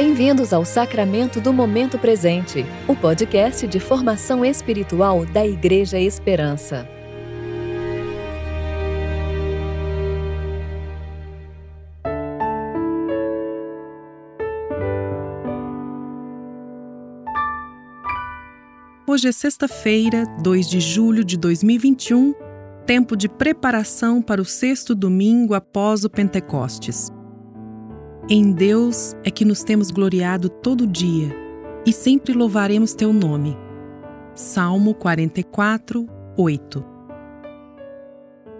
Bem-vindos ao Sacramento do Momento Presente, o podcast de formação espiritual da Igreja Esperança. Hoje é sexta-feira, 2 de julho de 2021, tempo de preparação para o sexto domingo após o Pentecostes. Em Deus é que nos temos gloriado todo dia e sempre louvaremos teu nome. Salmo 44, 8.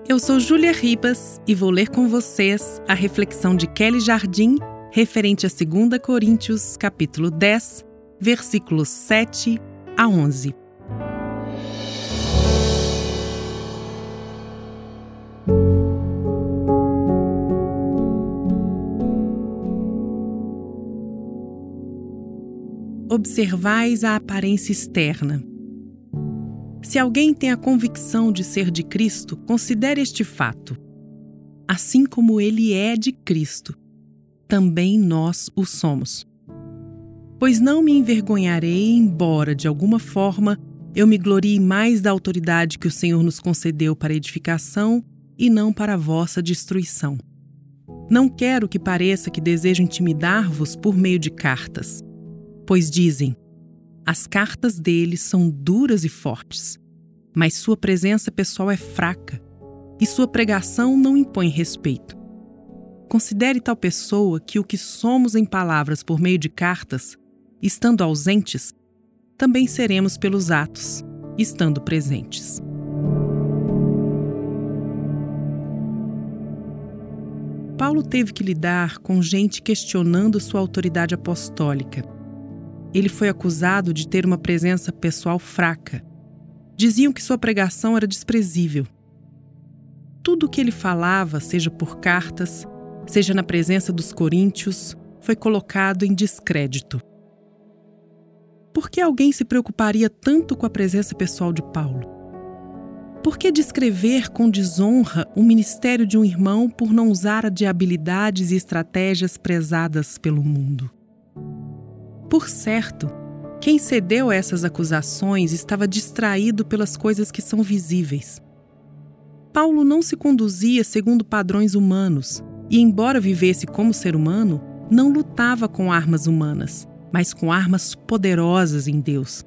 Eu sou Júlia Ribas e vou ler com vocês a reflexão de Kelly Jardim referente a 2 Coríntios, capítulo 10, versículos 7 a 11. Observais a aparência externa. Se alguém tem a convicção de ser de Cristo, considere este fato. Assim como ele é de Cristo, também nós o somos. Pois não me envergonharei, embora, de alguma forma, eu me glorie mais da autoridade que o Senhor nos concedeu para edificação e não para vossa destruição. Não quero que pareça que desejo intimidar-vos por meio de cartas pois dizem: as cartas dele são duras e fortes, mas sua presença pessoal é fraca e sua pregação não impõe respeito. Considere tal pessoa que o que somos em palavras por meio de cartas, estando ausentes, também seremos pelos atos, estando presentes. Paulo teve que lidar com gente questionando sua autoridade apostólica ele foi acusado de ter uma presença pessoal fraca. Diziam que sua pregação era desprezível. Tudo o que ele falava, seja por cartas, seja na presença dos coríntios, foi colocado em descrédito. Por que alguém se preocuparia tanto com a presença pessoal de Paulo? Por que descrever com desonra o ministério de um irmão por não usar de habilidades e estratégias prezadas pelo mundo? Por certo, quem cedeu a essas acusações estava distraído pelas coisas que são visíveis. Paulo não se conduzia segundo padrões humanos e, embora vivesse como ser humano, não lutava com armas humanas, mas com armas poderosas em Deus.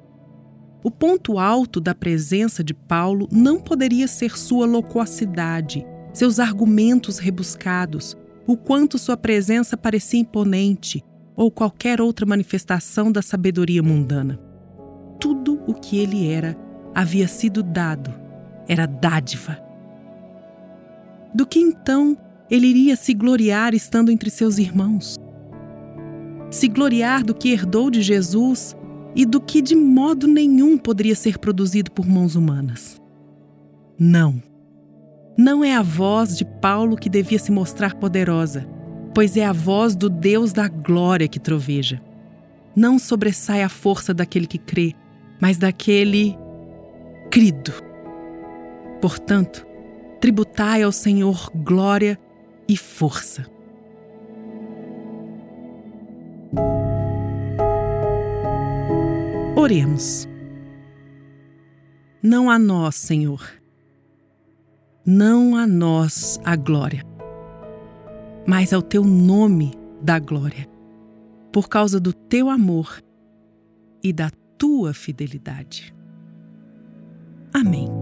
O ponto alto da presença de Paulo não poderia ser sua loquacidade, seus argumentos rebuscados, o quanto sua presença parecia imponente, ou qualquer outra manifestação da sabedoria mundana. Tudo o que ele era havia sido dado, era dádiva. Do que então ele iria se gloriar estando entre seus irmãos? Se gloriar do que herdou de Jesus e do que de modo nenhum poderia ser produzido por mãos humanas. Não. Não é a voz de Paulo que devia se mostrar poderosa pois é a voz do Deus da glória que troveja. Não sobressai a força daquele que crê, mas daquele crido. Portanto, tributai ao Senhor glória e força. Oremos. Não a nós, Senhor. Não a nós a glória mas ao teu nome da glória, por causa do teu amor e da tua fidelidade. Amém.